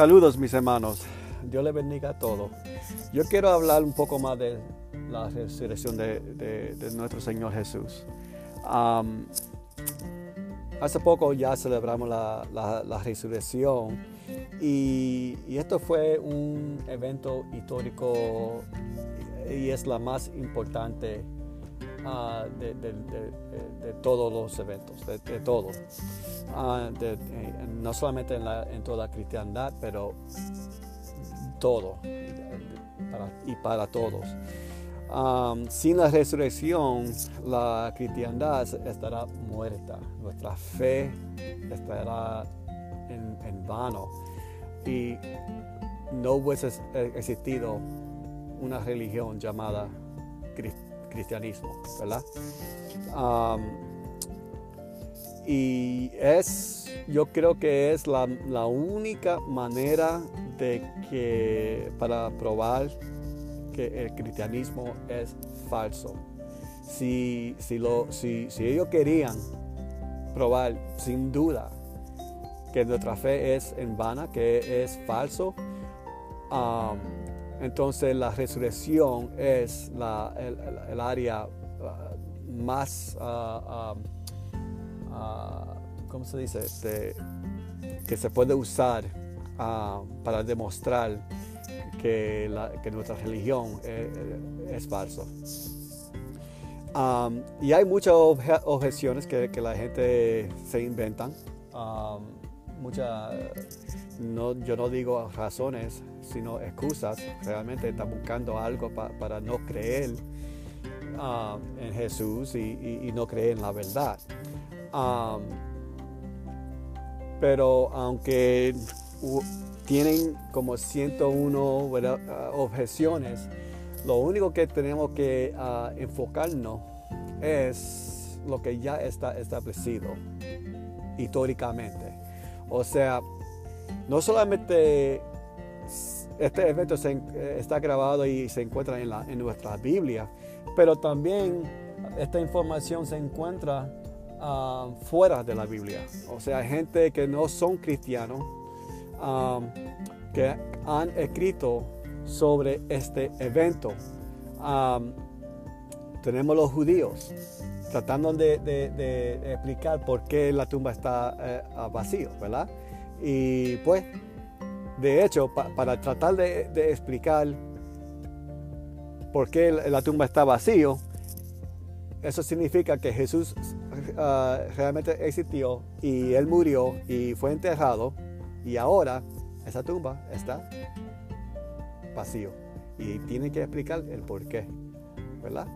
Saludos mis hermanos, Dios les bendiga a todos. Yo quiero hablar un poco más de la resurrección de, nuestro Señor Jesús. hace poco ya celebramos la, resurrección y, esto fue un evento histórico y es la más importante ah, de, todos los eventos, de, todos. Ah, eh, no solamente en, toda la cristiandad, pero todo y para todos. sin la resurrección, la cristiandad estará muerta, nuestra fe estará en, vano y no hubiese existido una religión llamada cristianismo, ¿verdad? Y es, yo creo que es la, única manera de que, para probar que el cristianismo es falso. Si, si, lo, si, ellos querían probar sin duda que nuestra fe es en vana, que es falso, um, entonces la resurrección es la, el, área uh, más uh, um, Ah, ¿cómo se dice? Este, que se puede usar ah, para demostrar que, nuestra religión eh, eh, es, falso. y hay muchas objeciones que, la gente se inventan. no, yo no digo razones, sino excusas. Realmente están buscando algo para no creer en Jesús y, no creer en la verdad pero aunque tienen como 101 ah, objeciones, lo único que tenemos que ah, enfocarnos es lo que ya está establecido históricamente. O sea, no solamente este evento está grabado y se encuentra en, en nuestra Biblia, pero también esta información se encuentra Um, fuera de la Biblia. O sea, gente que no son cristianos, um, que han escrito sobre este evento. Um, tenemos los judíos tratando de, explicar por qué la tumba está eh, vacía, ¿verdad? Y pues, de hecho, para tratar de, explicar por qué la tumba está vacío, eso significa que Jesús Ah, realmente existió y él murió y fue enterrado y ahora esa tumba está vacío y tiene que explicar el por qué, ¿verdad?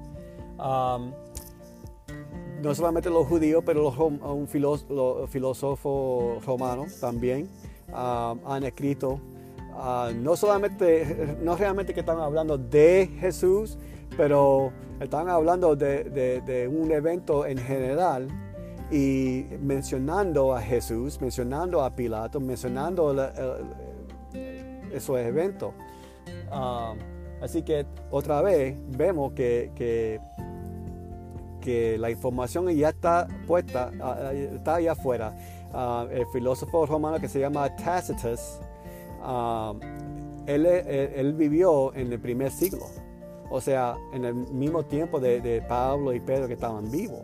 no solamente los judíos, pero los, un filósofos romanos también han escrito, ah, no solamente, no realmente que están hablando de Jesús, pero están hablando de, un evento en general y mencionando a Jesús, mencionando a Pilato, mencionando esos eventos. Ah, así que otra vez vemos que, que, la información ya está puesta, ah, está allá afuera. Ah, el filósofo romano que se llama Tacitus, él vivió en el primer siglo o sea, en el mismo tiempo de, Pablo y Pedro que estaban vivos.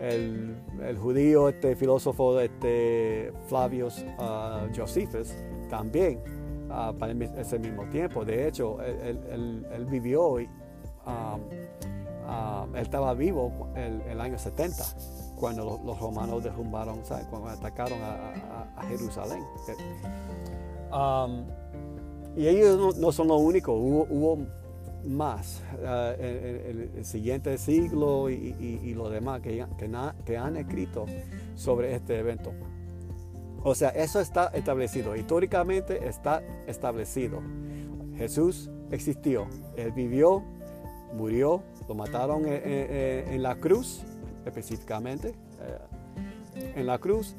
el, judío, este filósofo este, Flavius uh, Josephus, también uh, para ese mismo tiempo. De hecho, él, vivió, y, él estaba vivo en el, año 70, cuando los, romanos derrumbaron, cuando atacaron a, Jerusalén. Y ellos no, son los únicos, hubo, más uh, en, el siguiente siglo y, y, los demás que, que, han escrito sobre este evento. O sea, eso está establecido, históricamente está establecido. Jesús existió, Él vivió, murió, lo mataron en, la cruz, específicamente, eh, en la cruz,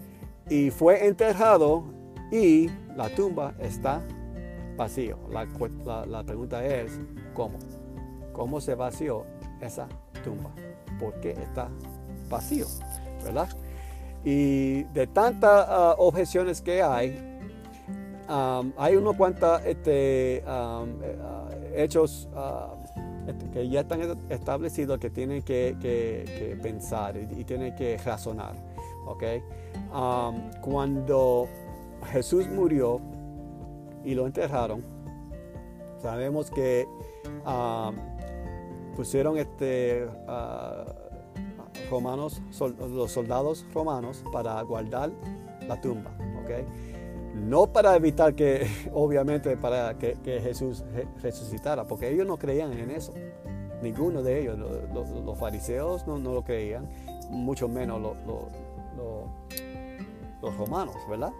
y fue enterrado y la tumba está vacío. La, pregunta es, ¿cómo? ¿Cómo se vació esa tumba? ¿Por qué está vacío? ¿Verdad? Y de tantas ah, objeciones que hay, hay unos cuantos este, eh, hechos uh, este, que ya están establecidos que tienen que, pensar y, tienen que razonar. cuando Jesús murió y lo enterraron, sabemos que pusieron este, uh, romanos, los soldados romanos para guardar la tumba. ¿okay? No para evitar que, obviamente, para que, Jesús resucitara, porque ellos no creían en eso. Ninguno de ellos, los, fariseos no, lo creían, mucho menos los romanos, ¿verdad?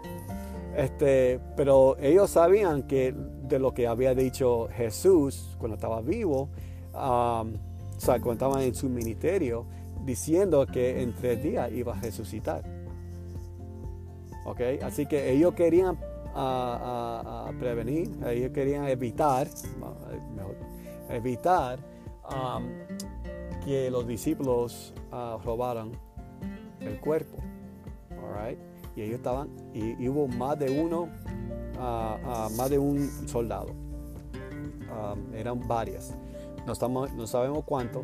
Este, pero ellos sabían que de lo que había dicho Jesús cuando estaba vivo, um, o sea, cuando estaba en su ministerio, diciendo que en tres días iba a resucitar. ¿Ok? Así que ellos querían ah, ah, ah, prevenir, ellos querían evitar, evitar um, que los discípulos robaran el cuerpo. Y ellos estaban, y, hubo más de uno, más de un soldado. Um, eran varias. No, estamos, no sabemos cuánto,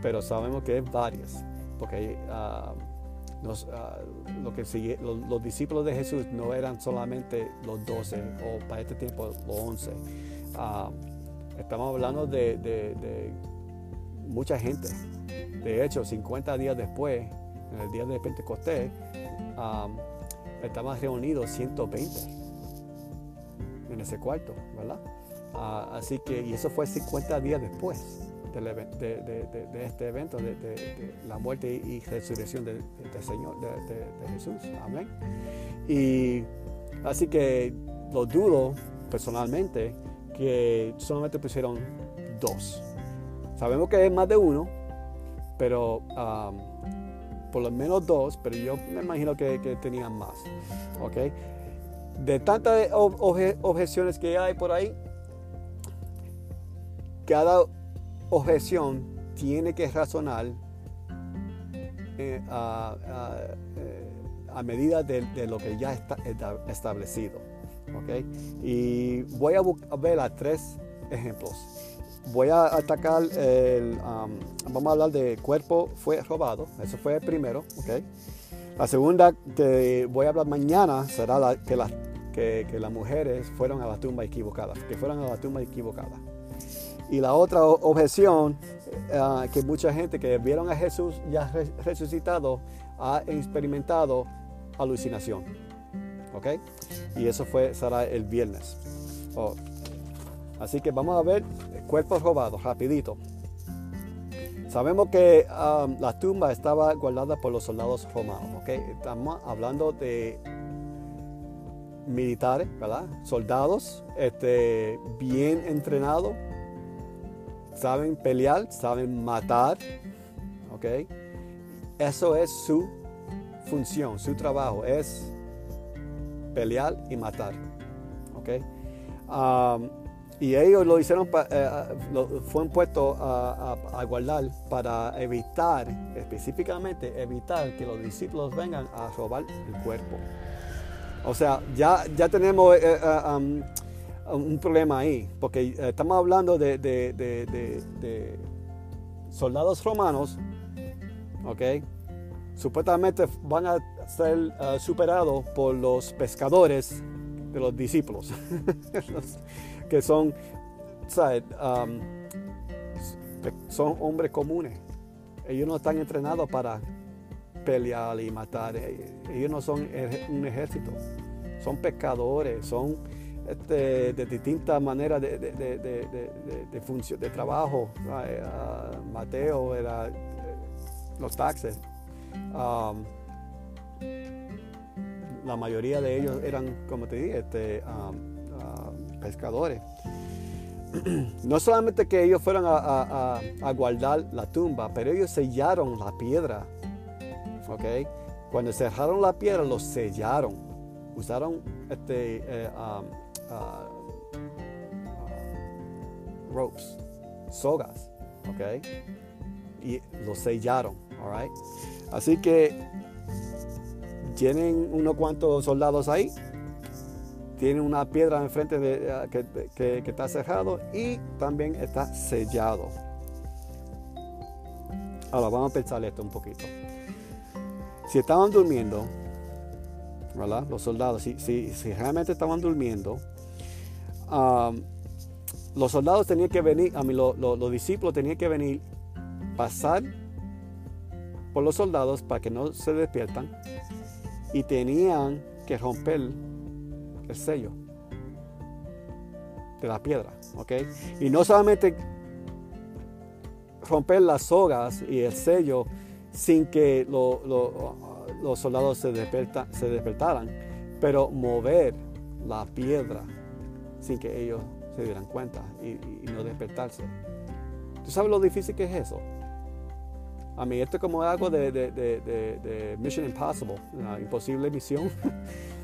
pero sabemos que es varias, porque uh, lo que sigue, los, discípulos de Jesús no eran solamente los doce o para este tiempo los once. Ah, estamos hablando de, mucha gente. De hecho, 50 días después, en el día de Pentecostés, estaban reunidos 120 en ese cuarto, ¿verdad? Ah, así que, y eso fue 50 días después de, este evento, de, la muerte y resurrección del Señor, de, Jesús. Amén. Y así que lo dudo personalmente que solamente pusieron dos. Sabemos que es más de uno, pero por lo menos dos, pero yo me imagino que, tenían más. ¿ok? De tantas objeciones que hay por ahí, cada objeción tiene que razonar eh, eh, a, medida de, lo que ya está establecido. ¿okay? Y voy a, ver a tres ejemplos. Voy a atacar el, vamos a hablar de cuerpo fue robado, eso fue el primero. ¿okay? La segunda que voy a hablar mañana será la, que, las, que, las mujeres fueron a la tumba equivocada, que fueron a la tumba equivocada. Y la otra objeción, eh, que mucha gente que vieron a Jesús ya resucitado ha experimentado alucinación. ¿Ok? Y eso fue, será el viernes. Oh. Así que vamos a ver cuerpos robados, rapidito. Sabemos que um, la tumba estaba guardada por los soldados romanos. ¿ok? Estamos hablando de militares, ¿verdad? Soldados este, bien entrenados saben pelear, saben matar, ¿ok? Eso es su función, su trabajo, es pelear y matar, ¿ok? Um, y ellos lo hicieron, eh, lo, fue puesto a, guardar para evitar, específicamente evitar que los discípulos vengan a robar el cuerpo. O sea, ya, ya tenemos eh, eh, um, un problema ahí, porque eh, estamos hablando de, soldados romanos, ¿ok? Supuestamente van a ser superados por los pescadores de los discípulos, que son, um, son hombres comunes. Ellos no están entrenados para pelear y matar. Ellos no son un ejército. Son pescadores, son este, de distintas maneras de, de, de, función, de trabajo. Mateo era eh, los taxes. La mayoría de ellos eran, como te dije, este, pescadores. no solamente que ellos fueron a, guardar la tumba, pero ellos sellaron la piedra. ¿ok? Cuando cerraron la piedra, los sellaron. Usaron este, eh, um, Uh, uh, ropes, sogas, ¿ok? Y los sellaron, all Así que tienen unos cuantos soldados ahí tiene una piedra enfrente de, ah, que, que, que está cerrado y también está sellado. Ahora vamos a pensar esto un poquito. Si estaban durmiendo, ¿verdad? Los soldados, si, si, si realmente estaban durmiendo, los soldados tenían que venir, a mí los discípulos tenían que venir, pasar por los soldados para que no se despiertan y tenían que romper el sello de la piedra, ¿ok? Y no solamente romper las sogas y el sello sin que los soldados se, se despertaran, pero mover la piedra sin que ellos se dieran cuenta y, no despertarse. ¿Tú sabes lo difícil que es eso? A mí esto es como algo de, Mission Impossible, una imposible misión.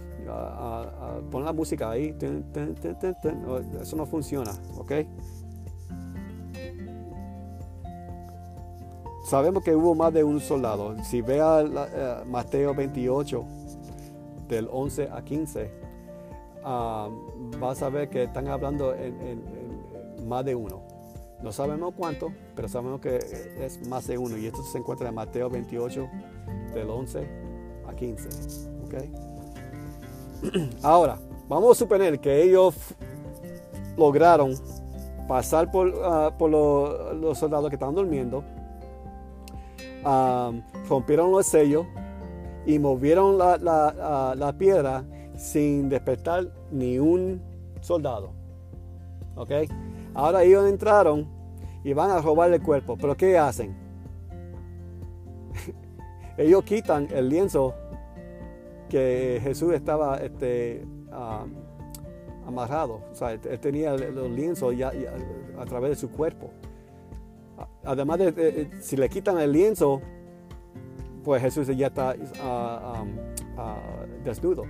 pon la música ahí, eso no funciona, ¿ok? Sabemos que hubo más de un soldado. Si vea uh, Mateo 28, del 11 a 15, vas a ver que están hablando en, más de uno. No sabemos cuánto, pero sabemos que es más de uno. Y esto se encuentra en Mateo 28, del 11 a 15. Ahora, vamos a suponer que ellos lograron pasar por, ah, los soldados que estaban durmiendo, rompieron los sellos y movieron la, la piedra sin despertar ni un soldado. ¿Ok? Ahora ellos entraron y van a robar el cuerpo. Pero ¿qué hacen? ellos quitan el lienzo que Jesús estaba este, amarrado. O sea, él tenía los lienzos ya, a través de su cuerpo. Además de, si le quitan el lienzo, pues Jesús ya está ah, ah, desnudo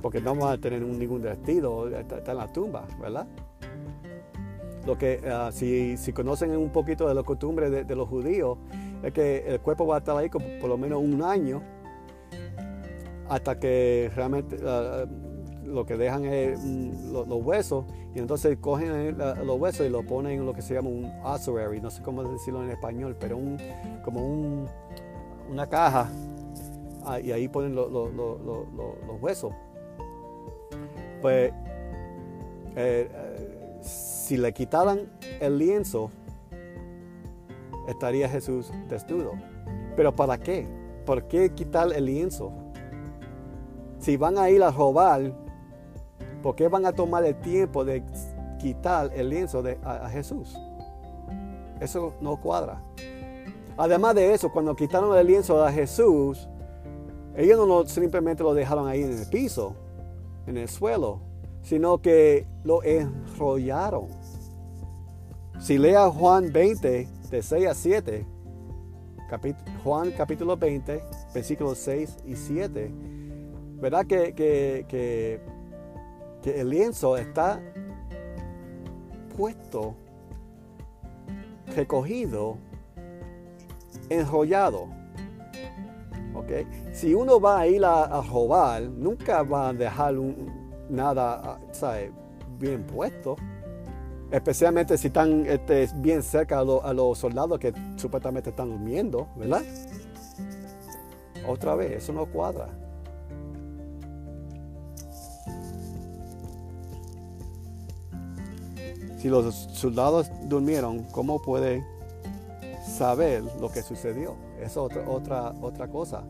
porque no vamos a tener ningún vestido, está, en la tumba, ¿verdad? Lo que, ah, si, conocen un poquito de la costumbre de, los judíos, es que el cuerpo va a estar ahí por lo menos un año hasta que realmente ah, lo que dejan es mm, los, huesos y entonces cogen los huesos y lo ponen en lo que se llama un ossuary, no sé cómo decirlo en español, pero un, como un, una caja ah, y ahí ponen los huesos pues eh, eh, si le quitaran el lienzo, estaría Jesús desnudo. Pero ¿para qué? ¿Por qué quitar el lienzo? Si van a ir a robar, ¿por qué van a tomar el tiempo de quitar el lienzo de, a, Jesús? Eso no cuadra. Además de eso, cuando quitaron el lienzo a Jesús, ellos no simplemente lo dejaron ahí en el piso en el suelo, sino que lo enrollaron. Si lea Juan 20, de 6 a 7, Juan capítulo 20, versículos 6 y 7, ¿verdad que, que, que, el lienzo está puesto, recogido, enrollado? Si uno va a ir a, robar, nunca va a dejar nada bien puesto. Especialmente si están este, bien cerca a, los soldados que supuestamente están durmiendo, ¿verdad? Otra vez, eso no cuadra. Si los soldados durmieron, ¿cómo puede saber lo que sucedió? Es otra, otra, otra cosa.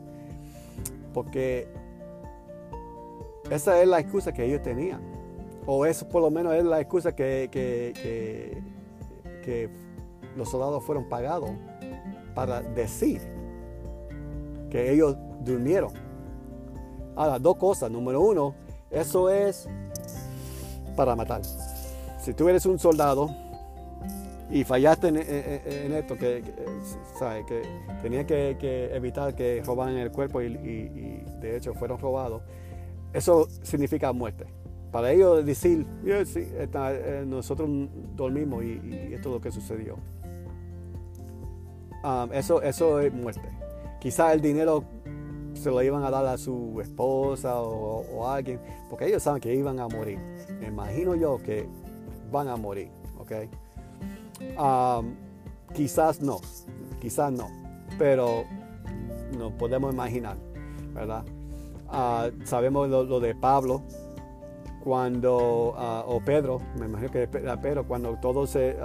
Porque esa es la excusa que ellos tenían. O eso por lo menos es la excusa que, que, los soldados fueron pagados para decir que ellos durmieron. Ahora, dos cosas. Número uno, eso es para matar. Si tú eres un soldado y fallaste en, esto, que, que, que tenía que, evitar que robaran el cuerpo y, de hecho fueron robados, eso significa muerte. Para ellos decir, eh, nosotros dormimos y, esto es lo que sucedió. Um, eso, eso es muerte. Quizá el dinero se lo iban a dar a su esposa o, a alguien, porque ellos saben que iban a morir. Me imagino yo que van a morir, ¿ok? quizás no, quizás no, pero nos podemos imaginar, ¿verdad? Ah, sabemos lo, de Pablo, cuando, ah, o Pedro, me imagino que era Pedro, cuando todo se,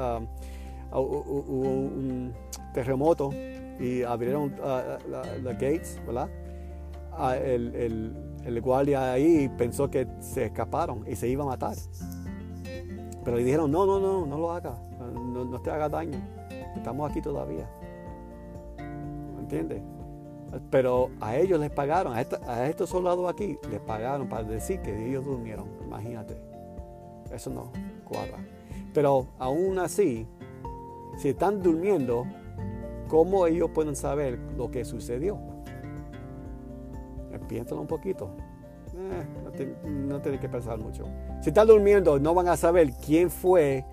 hubo un terremoto y abrieron los gates, ¿verdad? el, el, guardia ahí pensó que se escaparon y se iba a matar. Pero le dijeron, no, no, no, no lo haga, no, te haga daño, estamos aquí todavía. ¿Entiendes? Pero a ellos les pagaron, a, a, estos soldados aquí les pagaron para decir que ellos durmieron. Imagínate, eso no cuadra. Pero aún así, si están durmiendo, ¿cómo ellos pueden saber lo que sucedió? piénsalo un poquito. Eh, no, tiene que pensar mucho. Si están durmiendo, no van a saber quién fue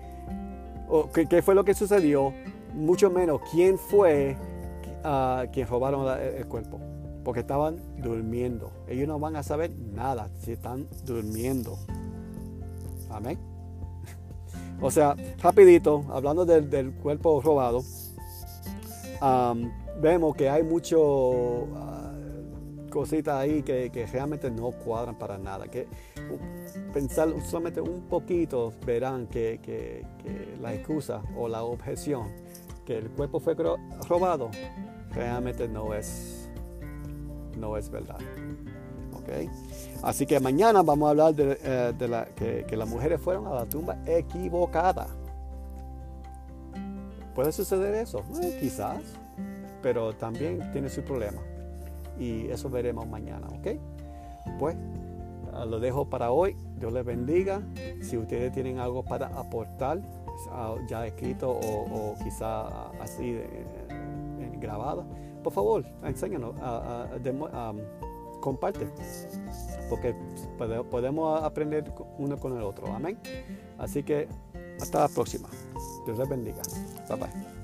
o qué, fue lo que sucedió, mucho menos quién fue uh, quien robaron el cuerpo, porque estaban durmiendo. Ellos no van a saber nada si están durmiendo. Amén. O sea, rapidito, hablando del, cuerpo robado, vemos que hay mucho cositas ahí que, realmente no cuadran para nada. Que pensar solamente un poquito verán que, la excusa o la objeción que el cuerpo fue robado realmente no es, no es verdad. ¿Okay? Así que mañana vamos a hablar de, eh, la, que, las mujeres fueron a la tumba equivocada. ¿Puede suceder eso? Eh, quizás, pero también tiene su problema y eso veremos mañana, ¿ok? Pues ah, lo dejo para hoy. Dios les bendiga. Si ustedes tienen algo para aportar, ah, ya escrito o, quizá así grabado, por favor, enséñanos, comparte, porque podemos aprender uno con el otro. Amén. Así que hasta la próxima. Dios les bendiga. Bye bye.